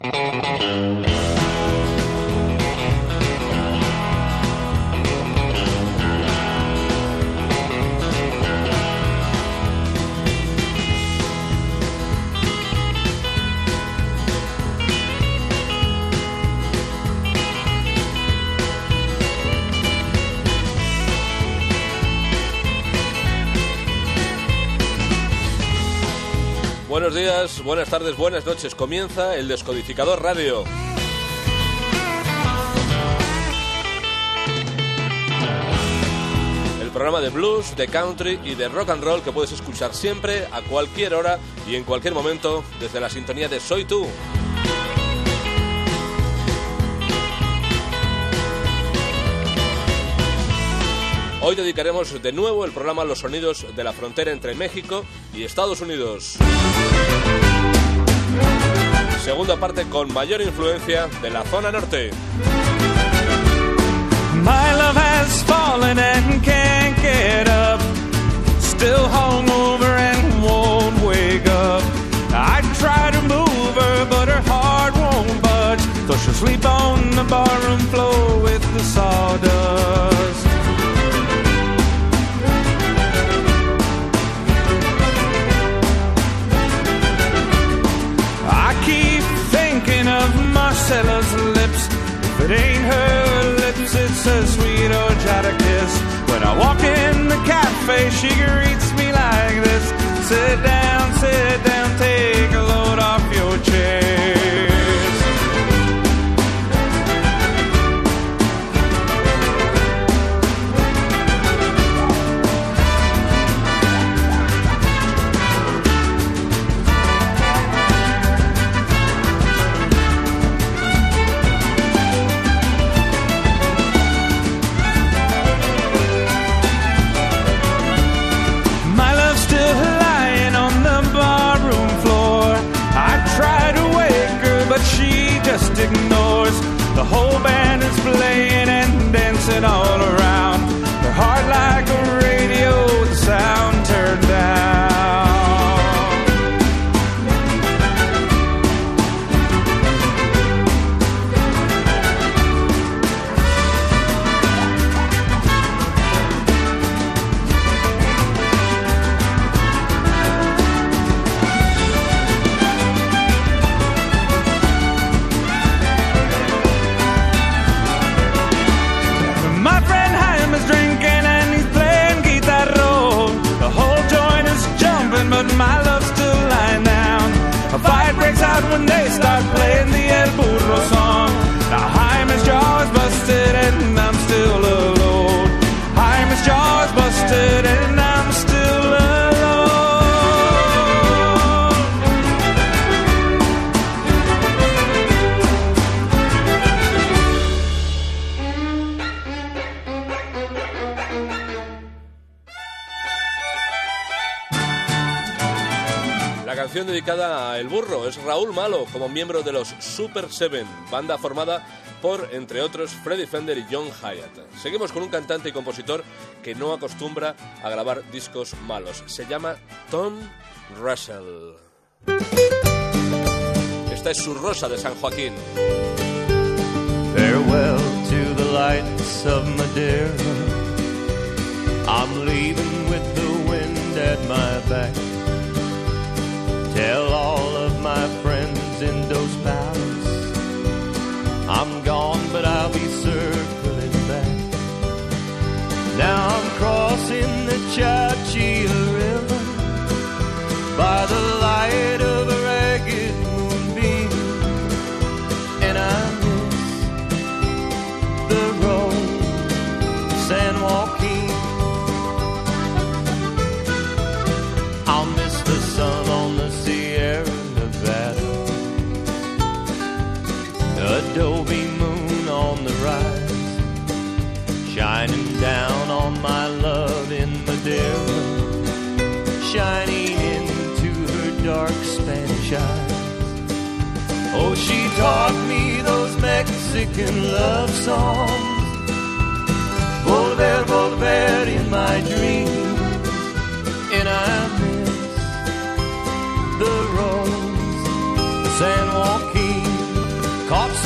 Música Buenos días, buenas tardes, buenas noches. Comienza el Descodificador Radio. El programa de blues, de country y de rock and roll que puedes escuchar siempre, a cualquier hora y en cualquier momento desde la sintonía de Soy Tú. Hoy dedicaremos de nuevo el programa a los sonidos de la frontera entre México y Estados Unidos. Segunda parte con mayor influencia de la zona norte. My love has fallen and can't get up. Still hungover and won't wake up. I try to move her, but her heart won't budge. So she'll sleep on the barroom floor with the sawdust. It ain't her lips, it's a sweet horchata kiss. When I walk in the cafe, she greets me like this. Sit down, sit The whole band is playing and dancing all around. Start playing dedicada a El Burro es Raúl Malo como miembro de los Super Seven, banda formada por, entre otros, Freddie Fender y John Hyatt. Seguimos con un cantante y compositor que no acostumbra a grabar discos malos. Se llama Tom Russell. Esta es su rosa de San Joaquín. Farewell to the lights of Madeira. I'm leaving with the wind at my back. Tell all of my friends in Dos Palos. I'm gone, but I'll be circling back. Now I'm crossing the Chowchilla River by the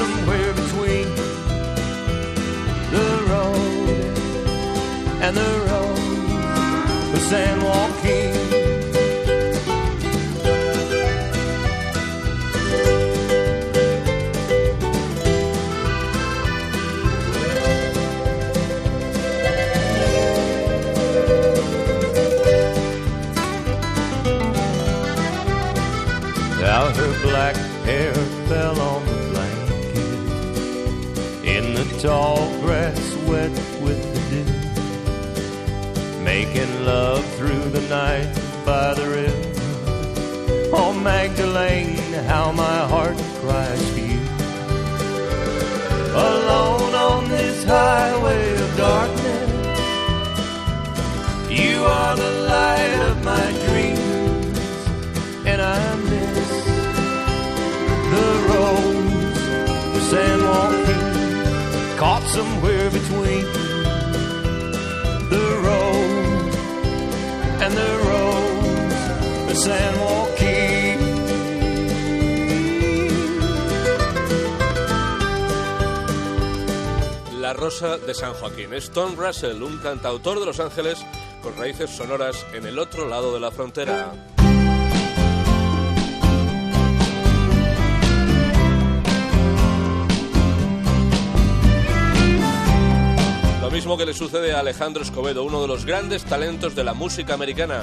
somewhere between the road and the road of San Joaquin. Tall grass wet with the dew. Making love through the night by the river. Oh, Magdalene, how my heart cries for you. Alone on this highway of darkness, you are the light of my dreams, and I miss the roads of San Joaquin, somewhere between the road and the roads of San Joaquin. La Rosa de San Joaquín. Es Tom Russell, un cantautor de Los Ángeles con raíces sonoras en el otro lado de la frontera. Mismo que le sucede a Alejandro Escobedo, uno de los grandes talentos de la música americana.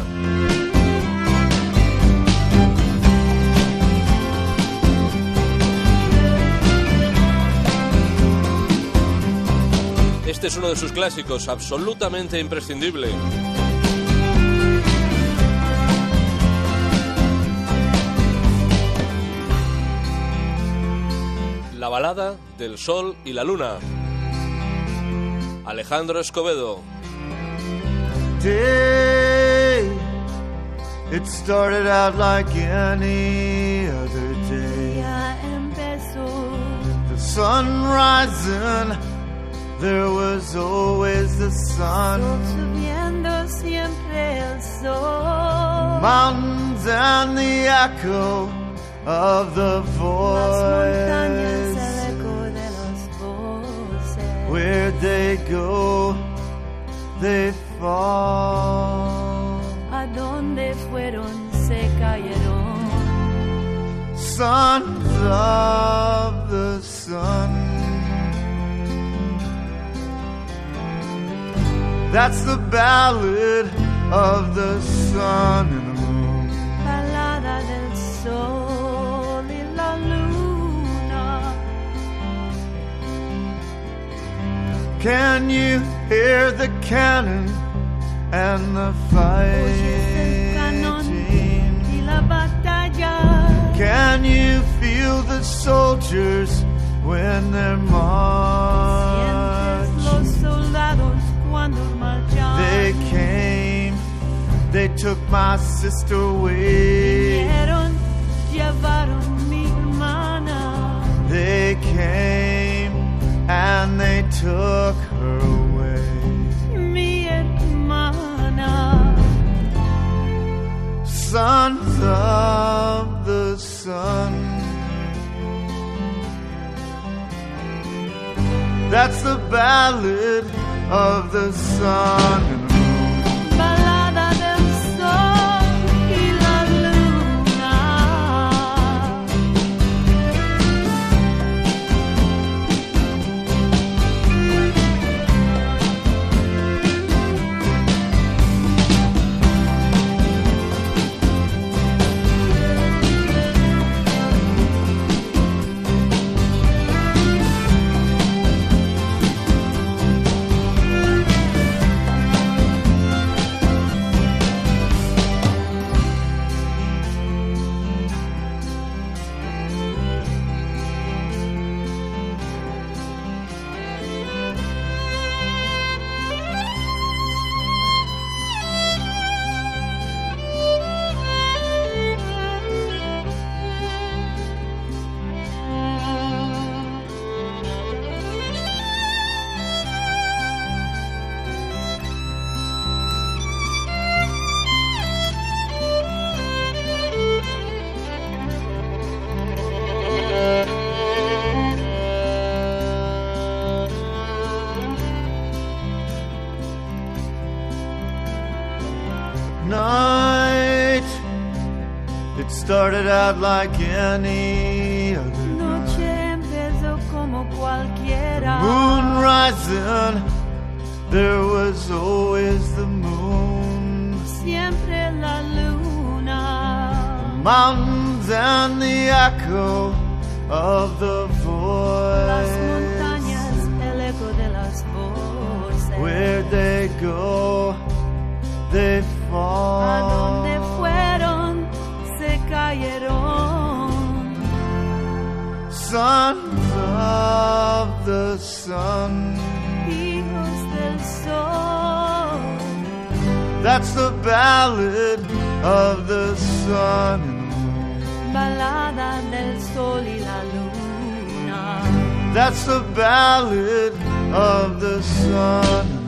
Este es uno de sus clásicos, absolutamente imprescindible. La balada del sol y la luna. Alejandro Escovedo. day. It started out like any other day. Ya empezó The sun rising, there was always the sun. subiendo siempre el sol. Mountains and the echo of the voice. Where they go, they fall. A donde fueron se cayeron. Sons of the sun. That's the ballad of the sun Can you hear the cannon and the Oyes el cañón fighting? y la batalla. Can you feel the soldiers when they're marching? los soldados cuando marchan. They came, they took my sister away. Took her away. Mi hermana. Sons of the sun. That's the ballad of the sun out like any other. Noche empezó como cualquiera. Moon rising, there was always the moon. Siempre la luna. Mountains and the echo of the Las voice. montañas, el eco de las voces. Where they go, they Sons of the sun. Hijos del sol. That's the ballad of the sun and moon. Balada del sol y la luna. That's the ballad of the sun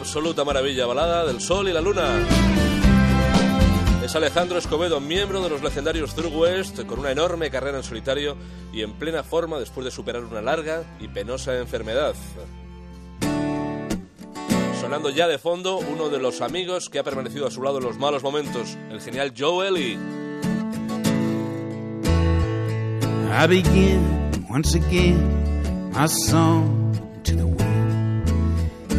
absoluta maravilla balada del sol y la luna. Es Alejandro Escobedo, miembro de los legendarios Through West, con una enorme carrera en solitario y en plena forma después de superar una larga y penosa enfermedad. Sonando ya de fondo uno de los amigos que ha permanecido a su lado en los malos momentos, el genial Joe Ellie. I begin once again my song to the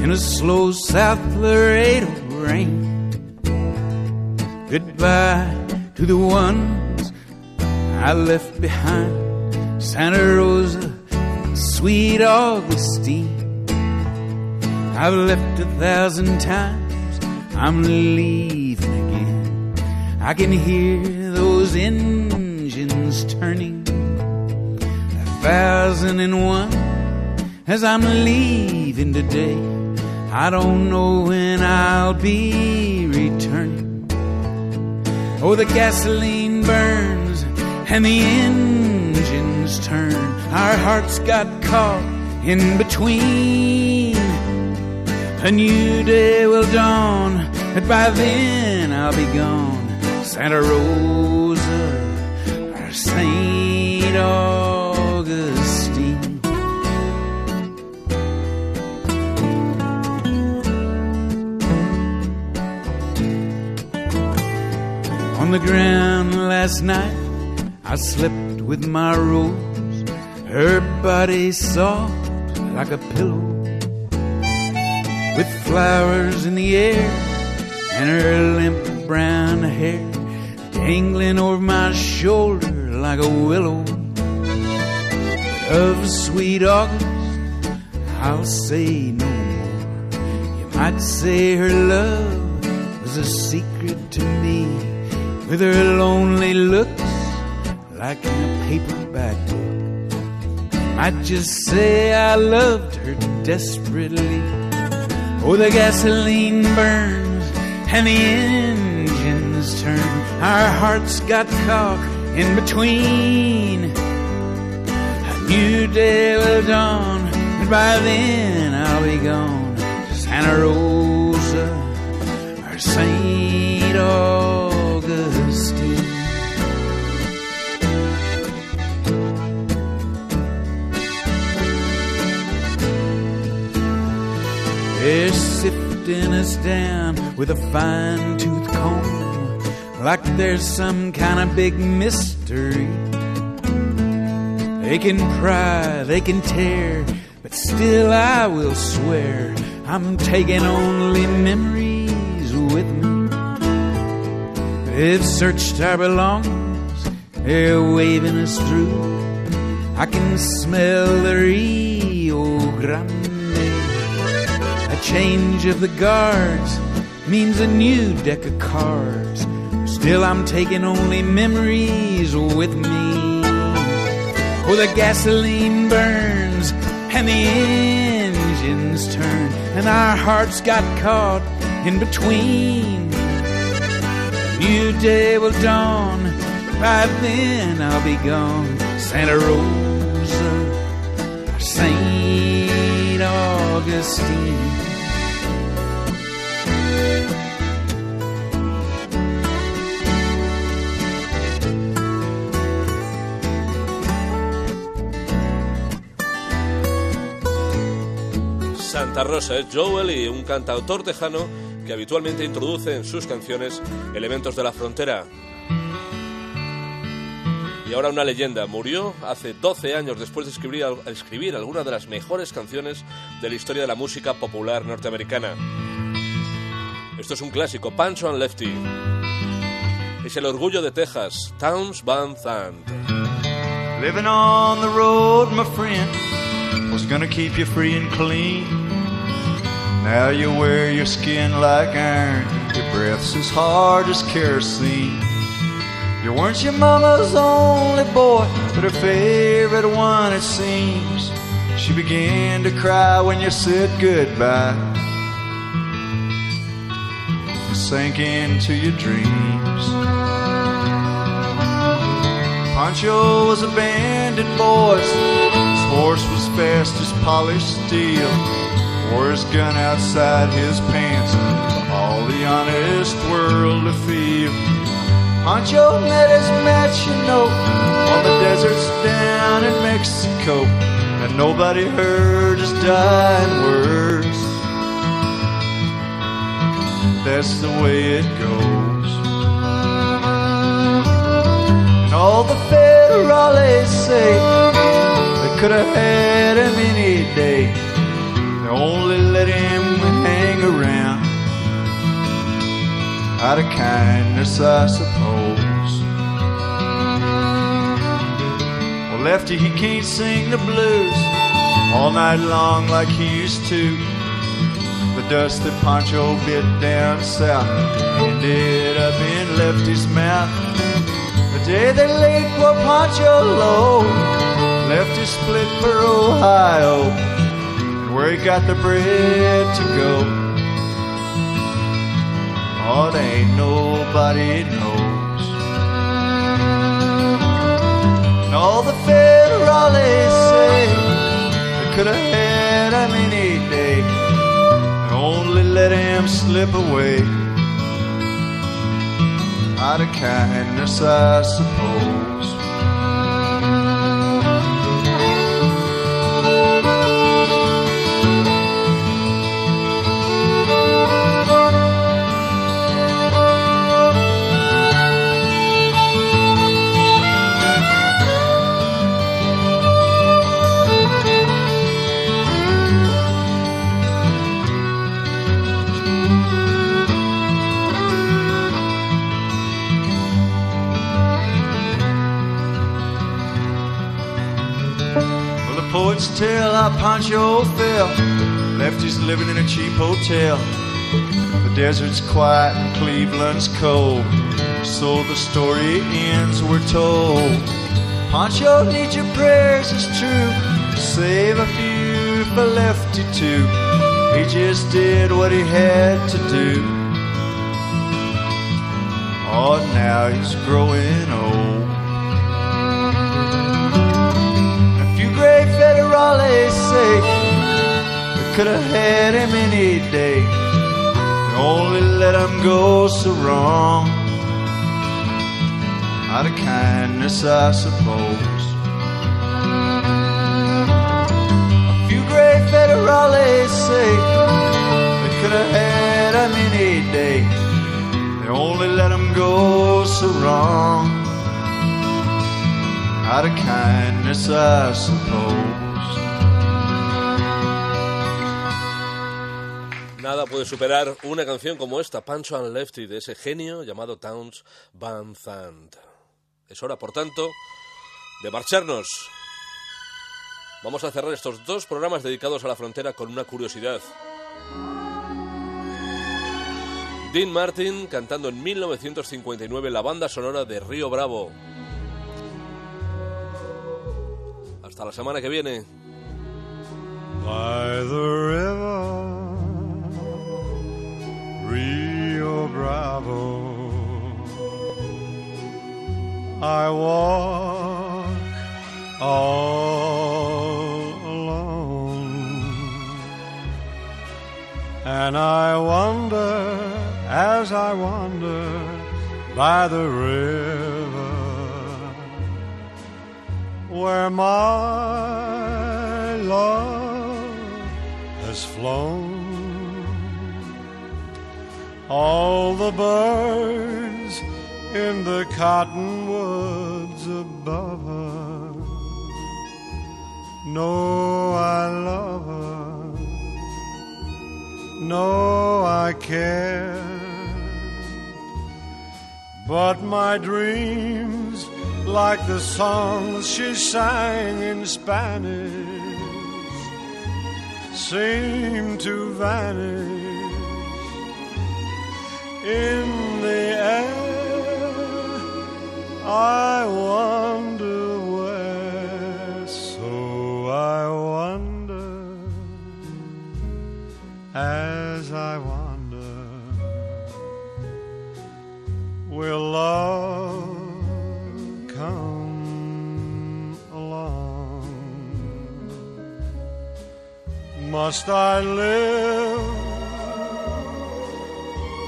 in a slow South Laredo rain. Goodbye to the ones I left behind, Santa Rosa, sweet Augustine. I've left a thousand times, I'm leaving again. I can hear those engines turning a thousand and one as I'm leaving today. I don't know when I'll be returning. Oh, the gasoline burns and the engines turn. Our hearts got caught in between. A new day will dawn, but by then I'll be gone. Santa Rosa or Saint On the ground last night, I slept with my rose, her body soft like a pillow, with flowers in the air and her limp brown hair dangling over my shoulder like a willow. Of sweet August, I'll say no more. You might say her love was a secret to me, with her lonely looks like in a paperback book. I'd just say I loved her desperately. Oh, the gasoline burns and the engines turn. Our hearts got caught in between. A new day will dawn, and by then I'll be gone Santa Rosa or Saint Augustine. Down with a fine tooth comb, like there's some kind of big mystery. They can pry, they can tear, but still I will swear I'm taking only memories with me. They've searched our belongings, they're waving us through. I can smell the Rio Grande. Change of the guards means a new deck of cards. Still, I'm taking only memories with me. Oh, the gasoline burns and the engines turn, and our hearts got caught in between. A new day will dawn, by then I'll be gone. Santa Rosa St. Augustine. Santa Rosa es Joel y un cantautor tejano que habitualmente introduce en sus canciones elementos de la frontera. Y ahora una leyenda. Murió hace 12 años después de escribir, escribir algunas de las mejores canciones de la historia de la música popular norteamericana. Esto es un clásico, Pancho and Lefty. Es el orgullo de Texas, Towns Van Zandt. Living on the road, my friend, was gonna keep you free and clean. Now you wear your skin like iron, your breath's as hard as kerosene. You weren't your mama's only boy, but her favorite one, it seems. She began to cry when you said goodbye. You sank into your dreams. Pancho was a bandit, boy, His horse was fast as polished steel. Wore his gun outside his pants for all the honest world to feel. Pancho met his match, you know, on the deserts down in Mexico. And nobody heard his dying words. That's the way it goes. And all the federales say they could have had him any day. Only let him hang around out of kindness, I suppose. Well, Lefty, he can't sing the blues all night long like he used to. The dust that Pancho bit down south ended up in Lefty's mouth. The day they laid poor Pancho low, Lefty split for Ohio, where he got the bread to go. Oh, ain't nobody knows. And all the federales say they could have had him any day. They only let him slip away. Out of kindness, I suppose. Poets tell how Pancho fell. Lefty's living in a cheap hotel. The desert's quiet and Cleveland's cold. So the story ends, we're told. Pancho needs your prayers, it's true. Save a few for Lefty too. He just did what he had to do. Oh, now he's growing old. Great federales say they could have had him any day. They only let him go so wrong. Out of kindness, I suppose. A few great federales say they could have had him any day. They only let him go so wrong. Nada puede superar una canción como esta, Pancho and Lefty, de ese genio llamado Towns Van Zandt. Es hora, por tanto, de marcharnos. Vamos a cerrar estos dos programas dedicados a la frontera con una curiosidad. Dean Martin cantando en 1959 la banda sonora de Río Bravo. Hasta la semana que viene. By the river, Rio Bravo, I walk all alone. And I wonder as I wander by the river where my love has flown. All the birds in the cottonwoods above her know I love her, know I care. But my dreams, like the songs she sang in Spanish, seem to vanish in the air. I wonder where, so I wonder as I wonder, will love Must I live?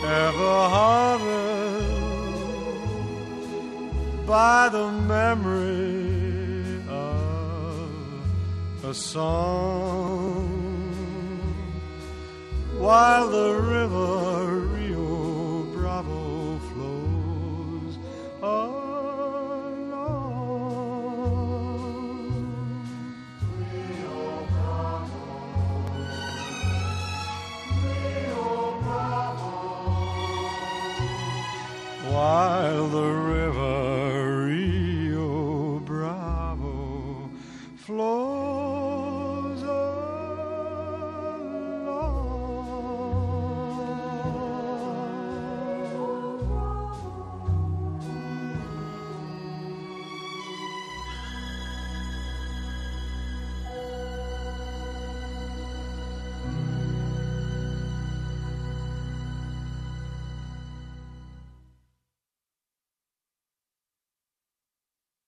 ever haunted by the memory of a song while the river